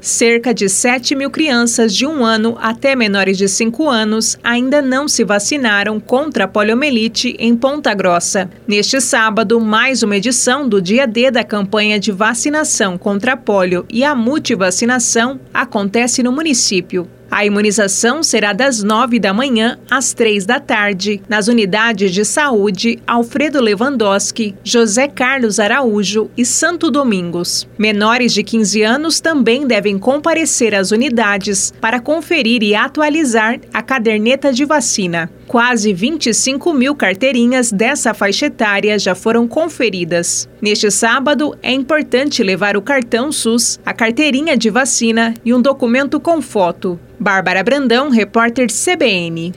Cerca de 7 mil crianças de um ano até menores de 5 anos ainda não se vacinaram contra a poliomielite em Ponta Grossa. Neste sábado, mais uma edição do dia D da campanha de vacinação contra a polio e a multivacinação acontece no município. A imunização será das 9 da manhã às 3 da tarde, nas unidades de saúde Alfredo Lewandowski, José Carlos Araújo e Santo Domingos. Menores de 15 anos também devem comparecer às unidades para conferir e atualizar a caderneta de vacina. Quase 25 mil carteirinhas dessa faixa etária já foram conferidas. Neste sábado, é importante levar o cartão SUS, a carteirinha de vacina e um documento com foto. Bárbara Brandão, repórter CBN.